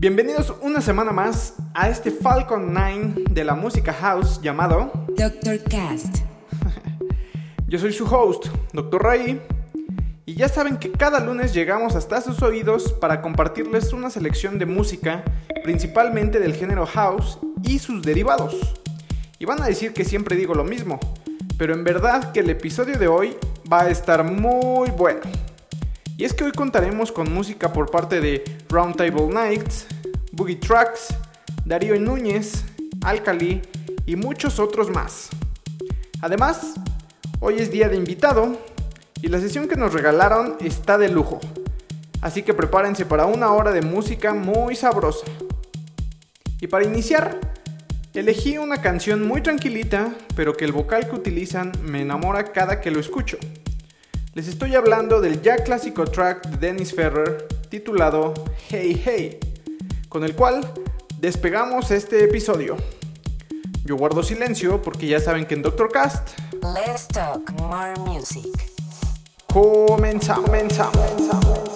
Bienvenidos una semana más a este Falcon 9 de la música house llamado Dr. Cast. Yo soy su host, Dr. Ray, y ya saben que cada lunes llegamos hasta sus oídos para compartirles una selección de música, principalmente del género house y sus derivados. Y van a decir que siempre digo lo mismo, pero en verdad que el episodio de hoy va a estar muy bueno. Y es que hoy contaremos con música por parte de Roundtable Nights, Boogie Tracks, Darío Núñez, Alcali y muchos otros más. Además, hoy es día de invitado y la sesión que nos regalaron está de lujo. Así que prepárense para una hora de música muy sabrosa. Y para iniciar, elegí una canción muy tranquilita, pero que el vocal que utilizan me enamora cada que lo escucho. Les estoy hablando del ya clásico track de Dennis Ferrer titulado Hey Hey, con el cual despegamos este episodio. Yo guardo silencio porque ya saben que en Doctor Cast Let's talk more music. comenzamos. comenzamos.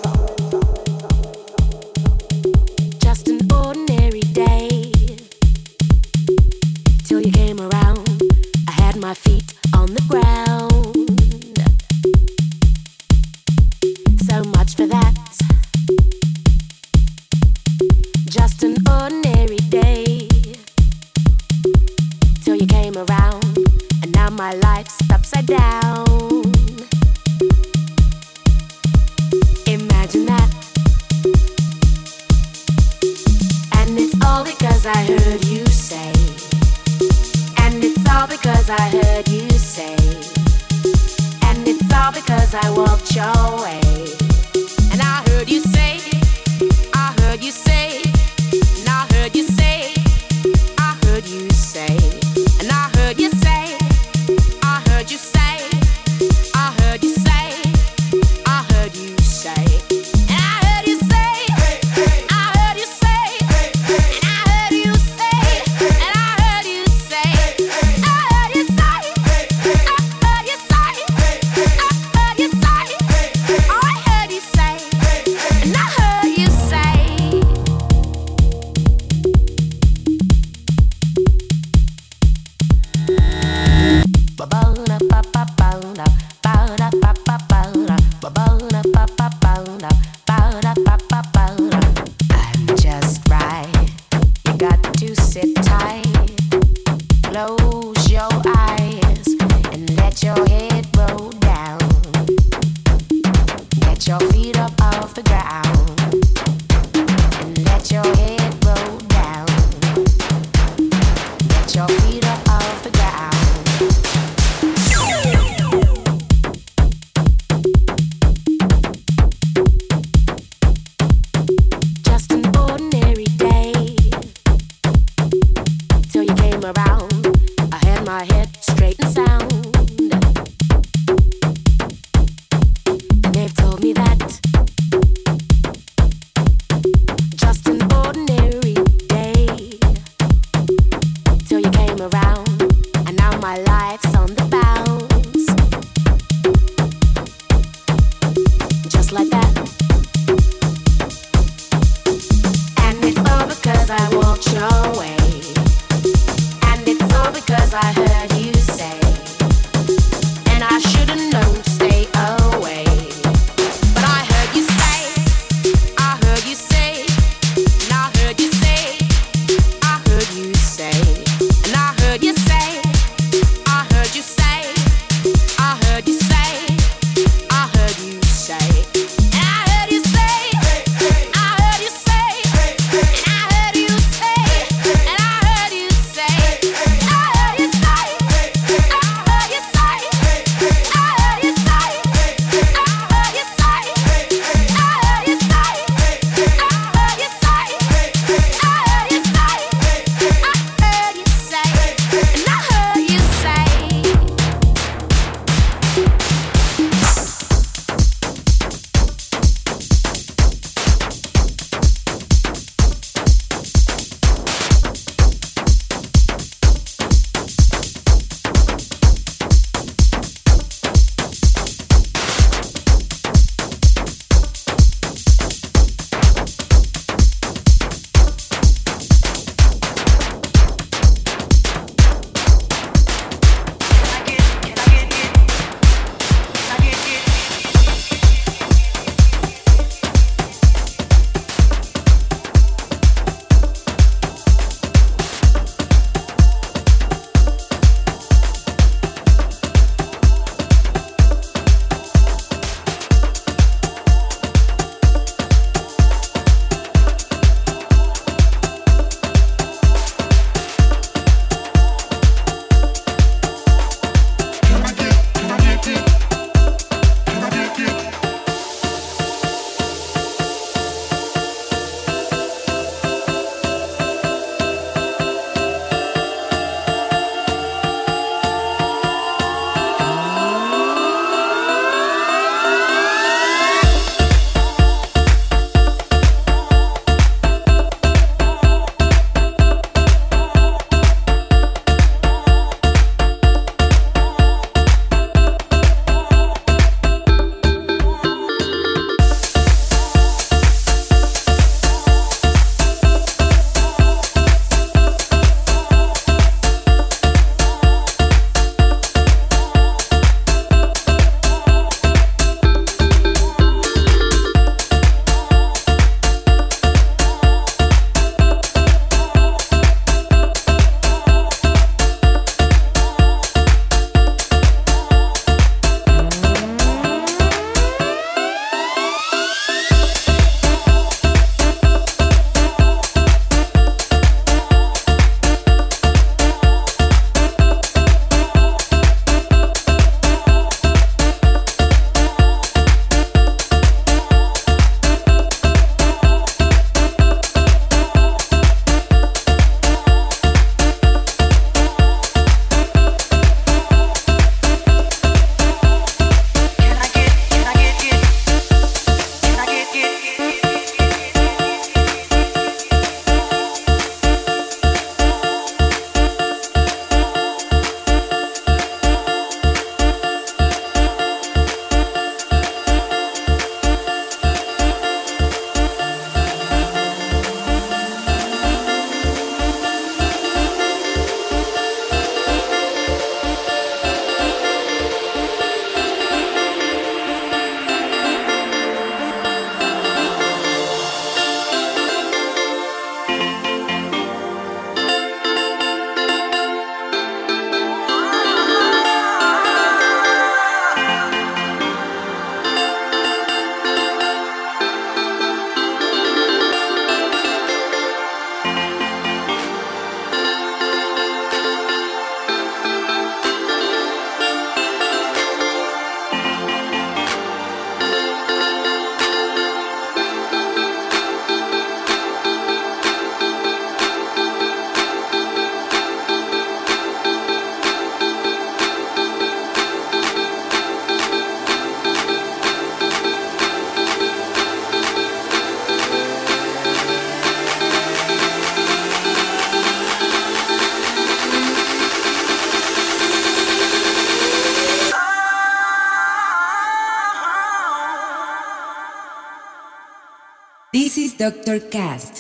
Mastercast.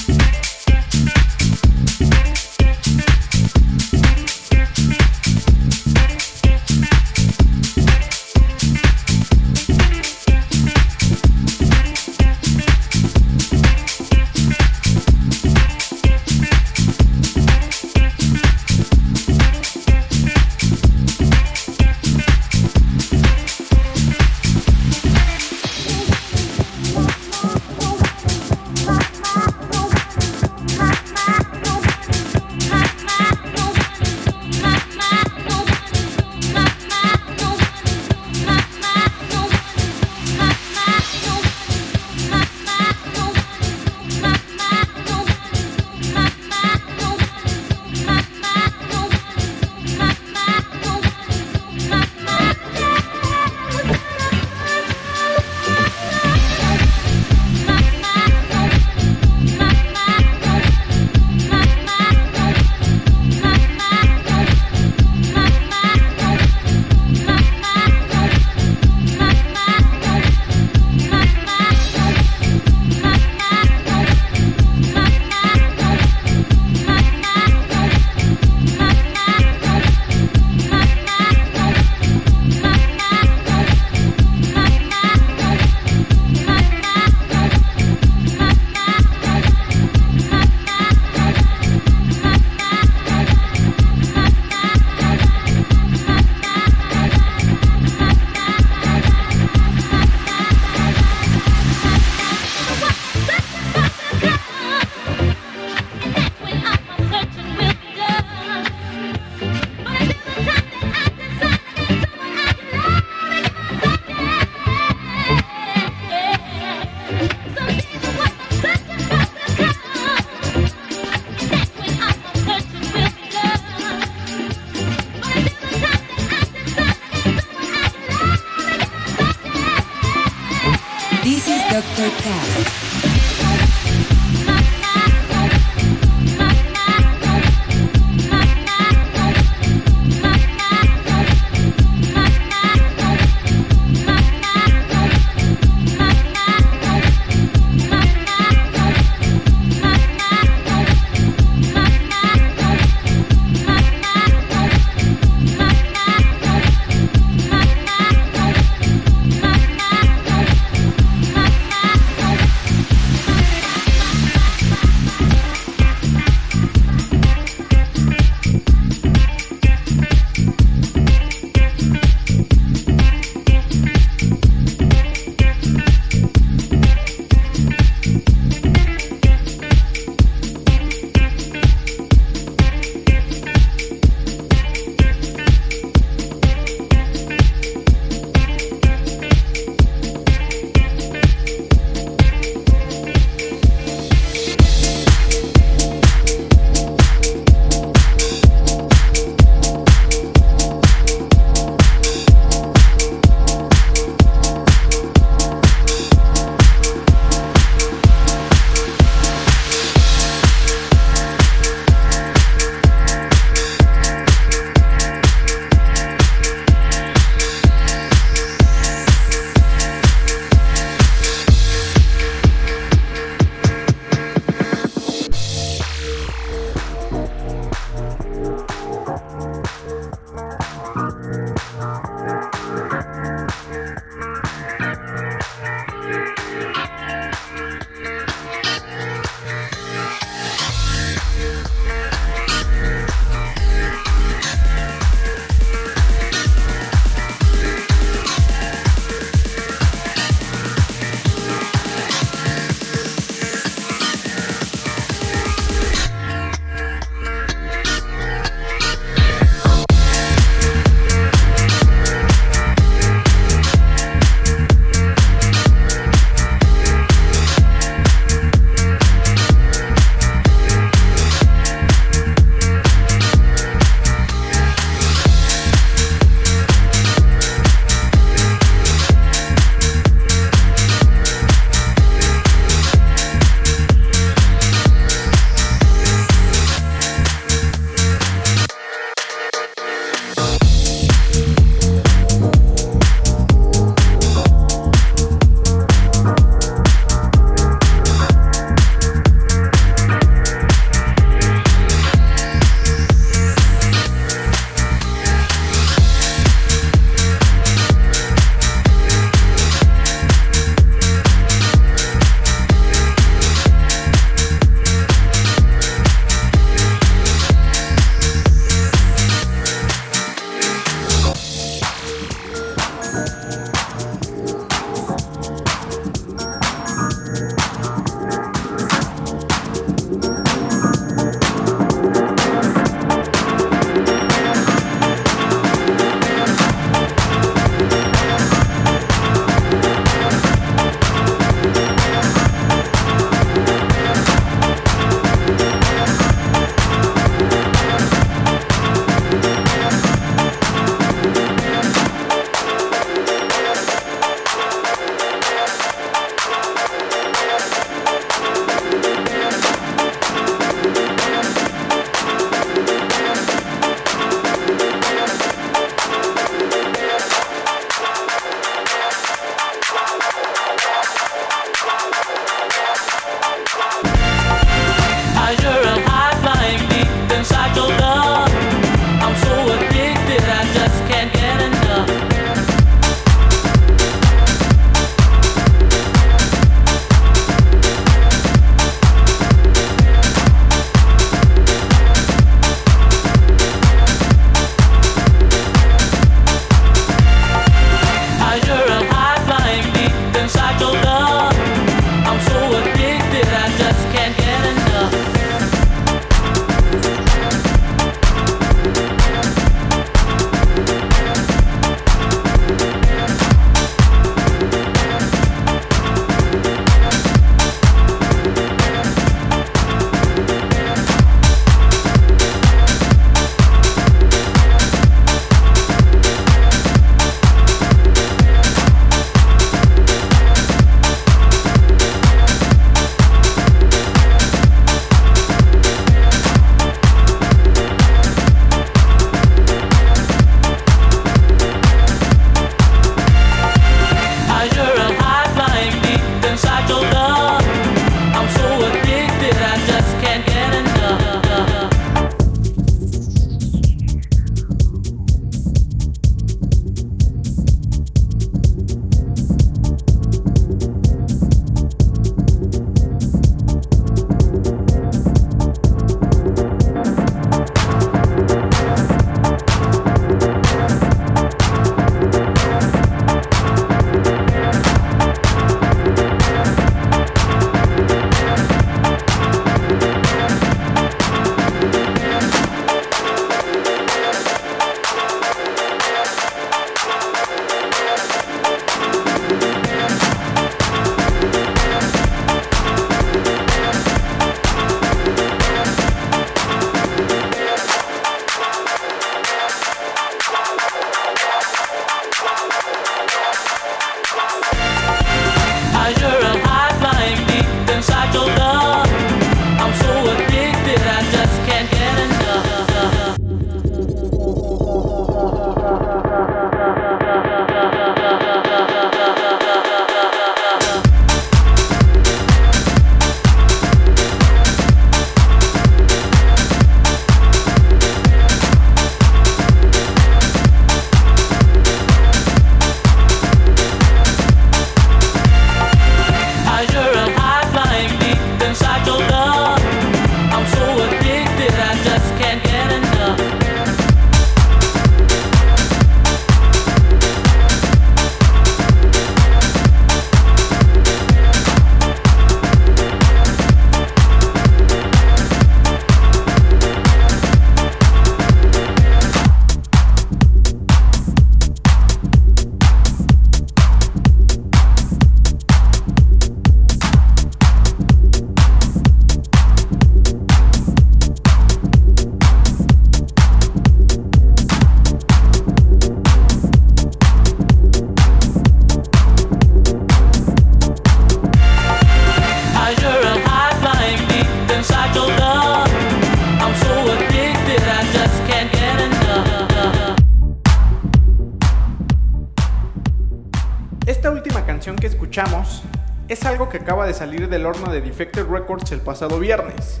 Del horno de Defected Records el pasado viernes,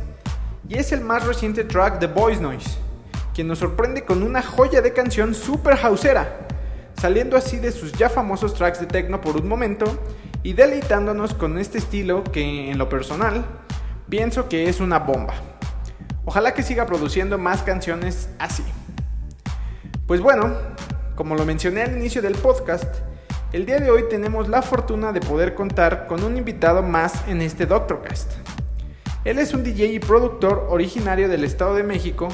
y es el más reciente track de Voice Noise, quien nos sorprende con una joya de canción super houseera, saliendo así de sus ya famosos tracks de techno por un momento y deleitándonos con este estilo que en lo personal pienso que es una bomba. Ojalá que siga produciendo más canciones así. Pues bueno, como lo mencioné al inicio del podcast, el día de hoy tenemos la fortuna de poder contar con un invitado más en este Doctorcast. Él es un DJ y productor originario del Estado de México,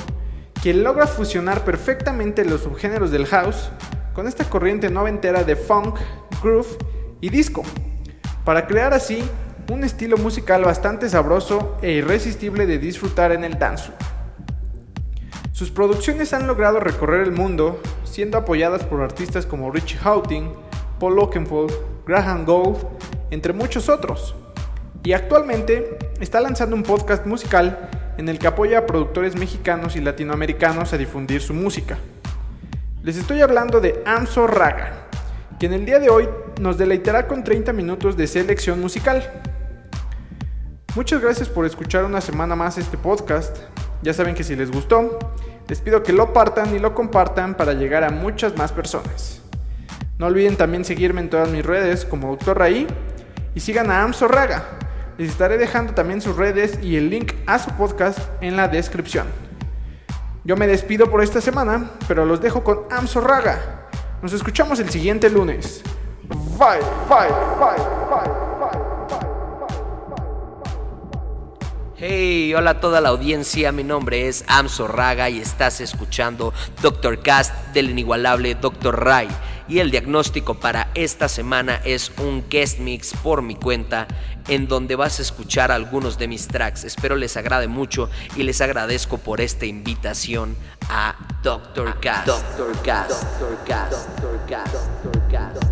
quien logra fusionar perfectamente los subgéneros del house con esta corriente noventera de funk, groove y disco, para crear así un estilo musical bastante sabroso e irresistible de disfrutar en el dance. Sus producciones han logrado recorrer el mundo, siendo apoyadas por artistas como Richie Houghton, Paul Oakenfold, Graham Gold, entre muchos otros. Y actualmente está lanzando un podcast musical en el que apoya a productores mexicanos y latinoamericanos a difundir su música. Les estoy hablando de Amso Raga, quien el día de hoy nos deleitará con 30 minutos de selección musical. Muchas gracias por escuchar una semana más este podcast. Ya saben que si les gustó, les pido que lo partan y lo compartan para llegar a muchas más personas. No olviden también seguirme en todas mis redes como Dr. Raí y sigan a Amsorraga. Les estaré dejando también sus redes y el link a su podcast en la descripción. Yo me despido por esta semana, pero los dejo con Amsorraga. Nos escuchamos el siguiente lunes. Bye, bye, bye, bye. Hey, hola a toda la audiencia, mi nombre es Amso Raga y estás escuchando Doctor Cast del inigualable Dr. Ray. Y el diagnóstico para esta semana es un guest mix por mi cuenta en donde vas a escuchar algunos de mis tracks. Espero les agrade mucho y les agradezco por esta invitación a Doctor Cast. Doctor Cast. Doctor Cast. Doctor Cast. Doctor Cast.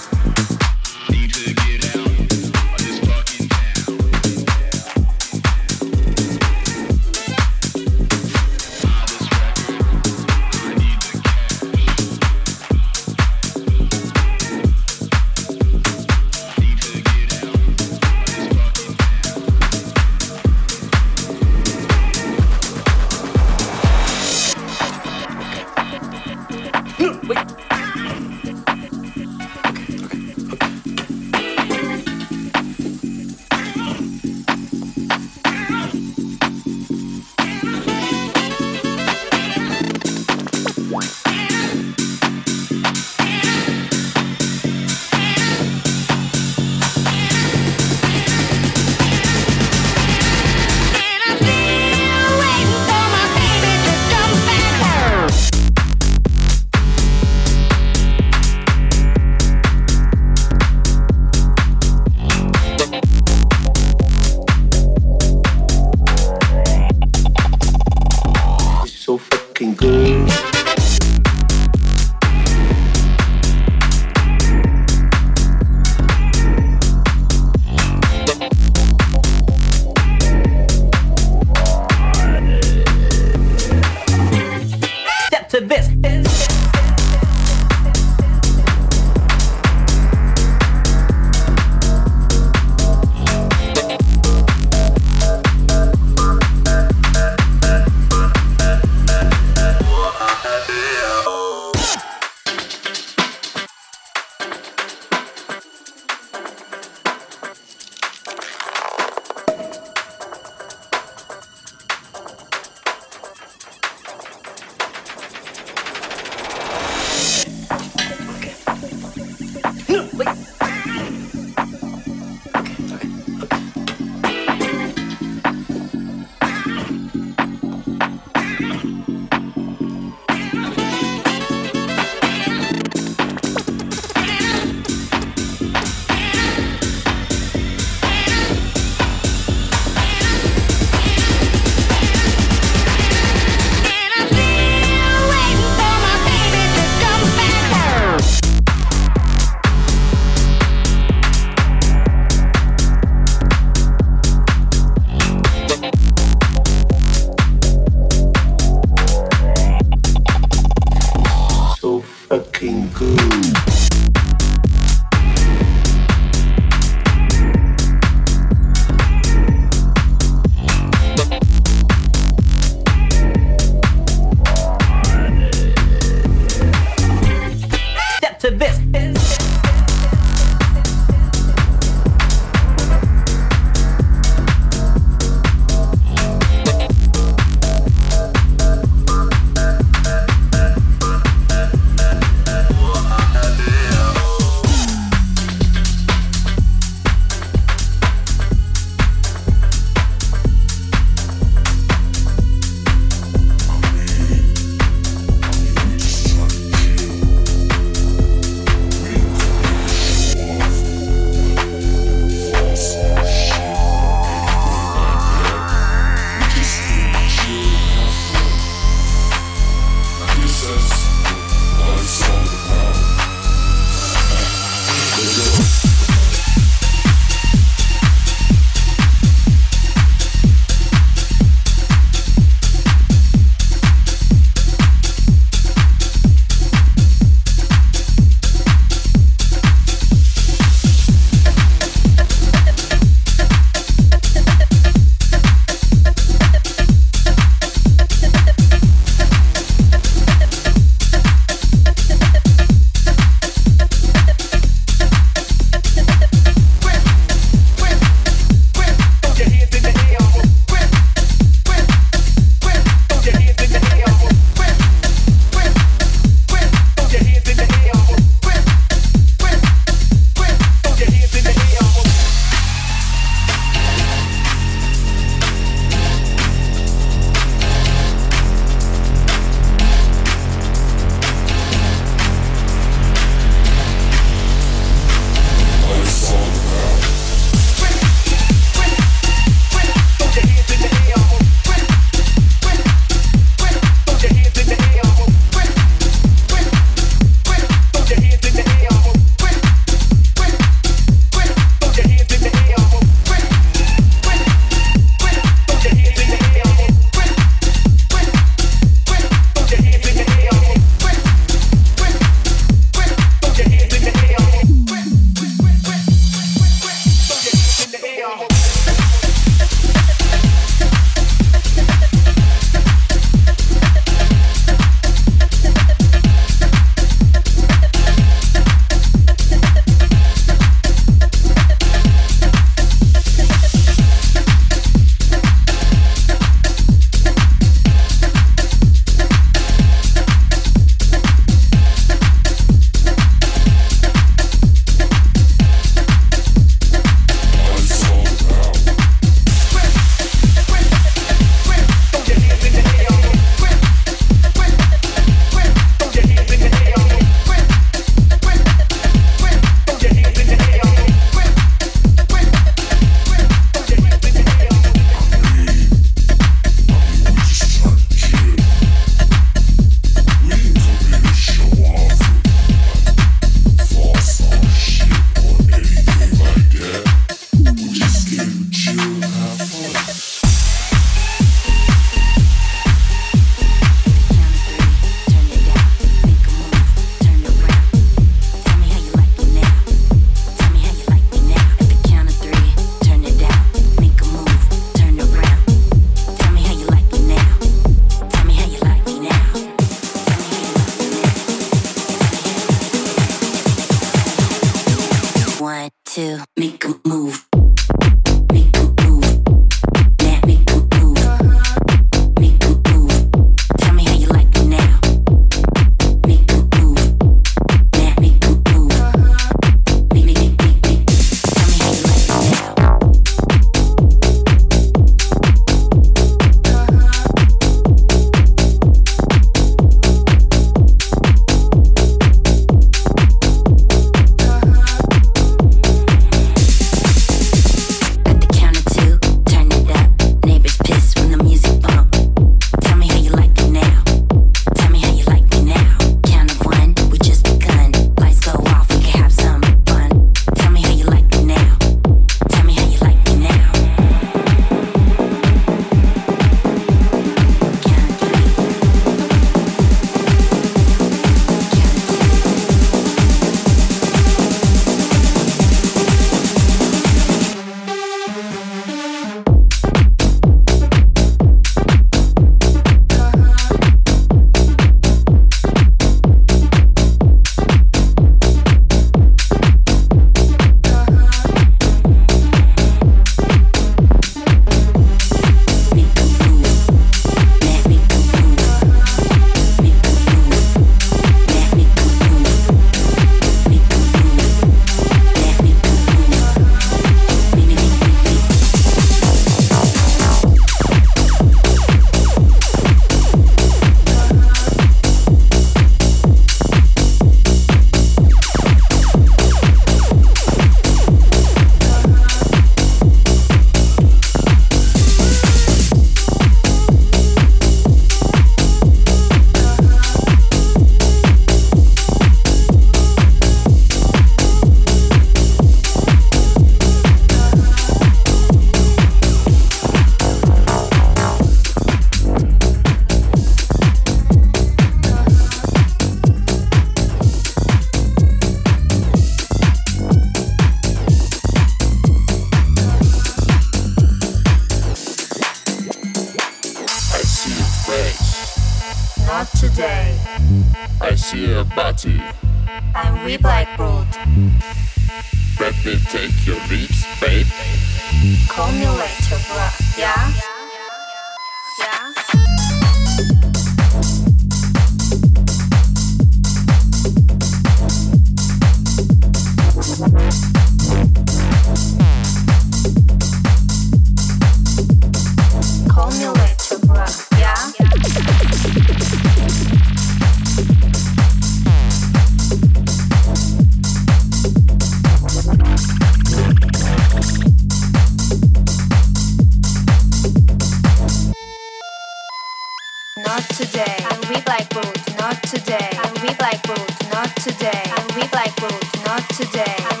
today, and we like road, not today, and we like road, not today.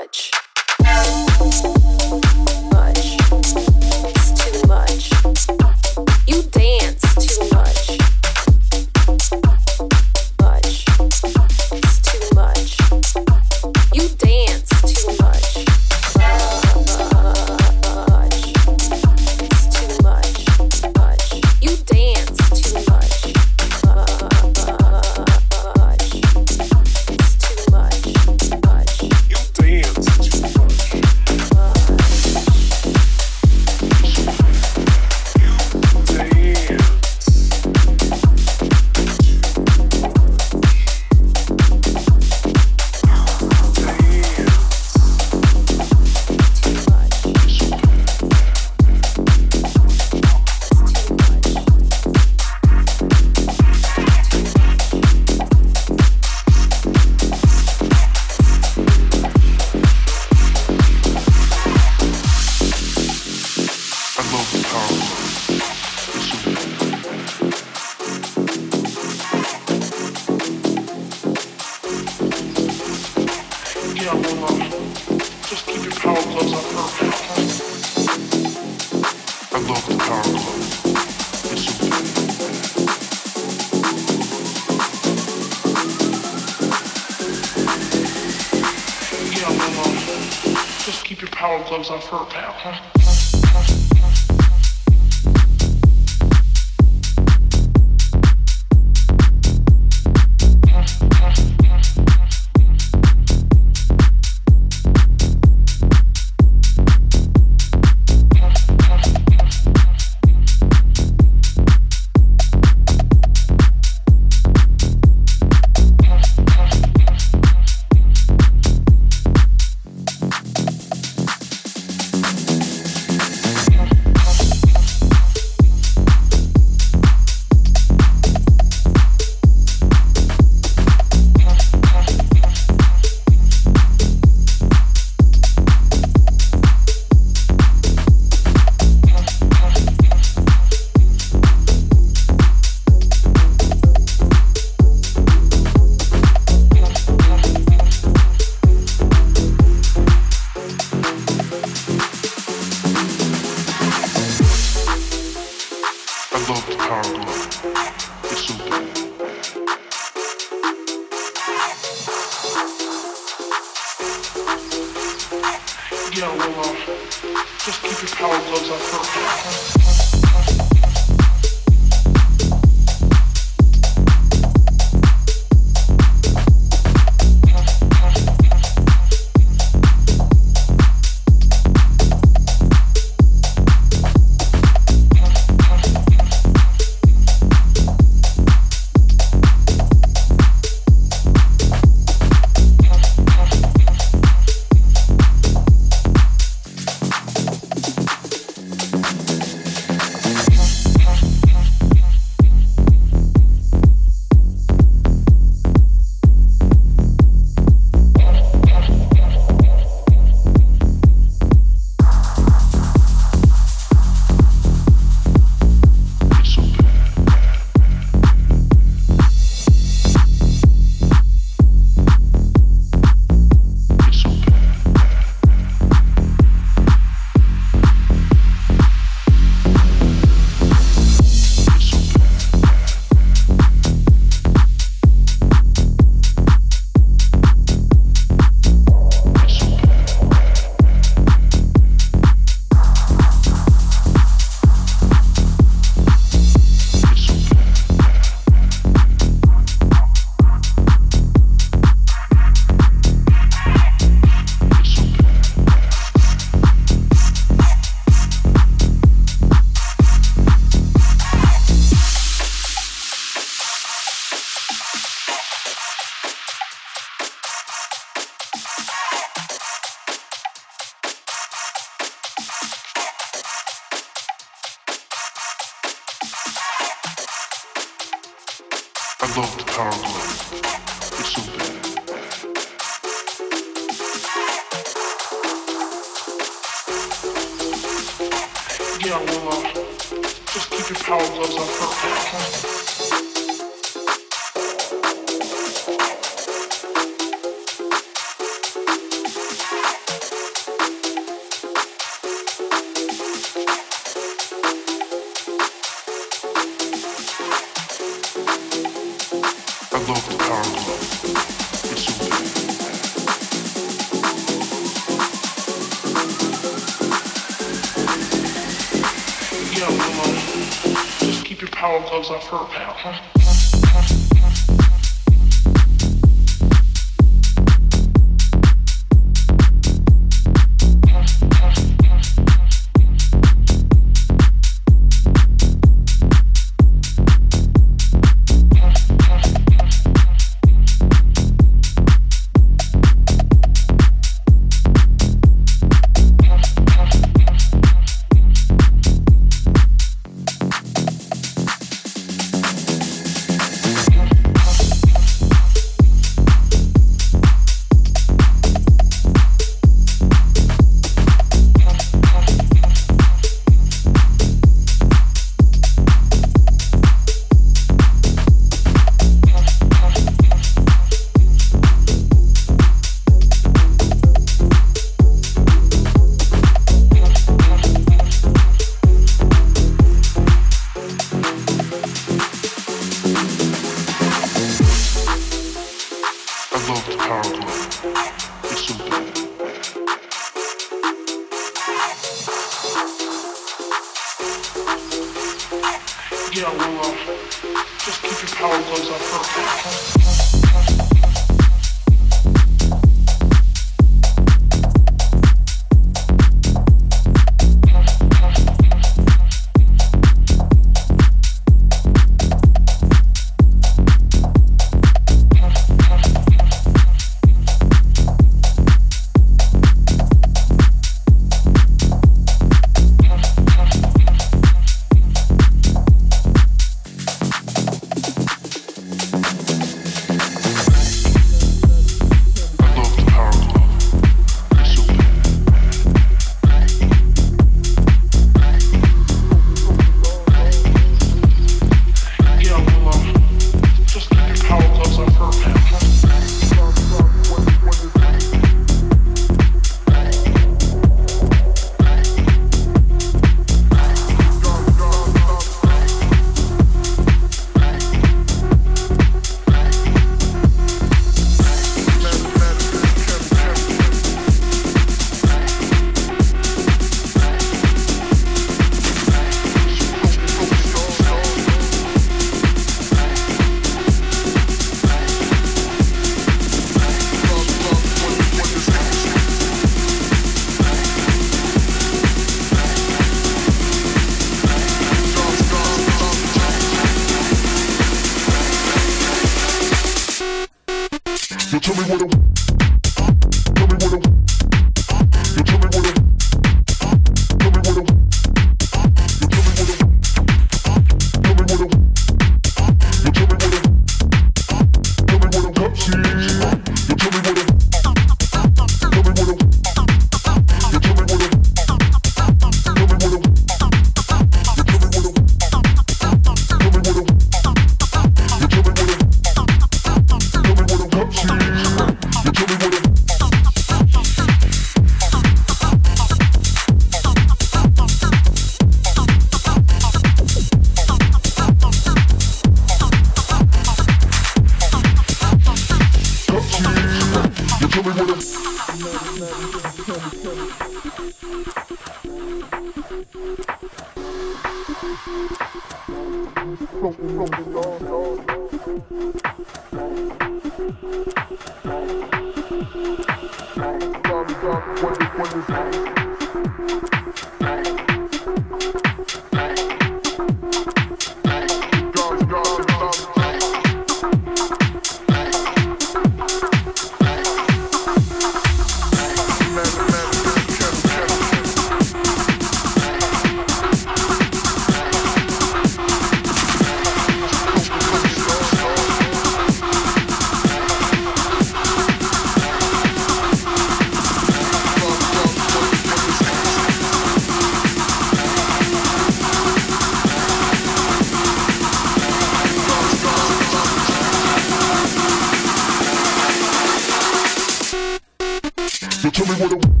Tell me what I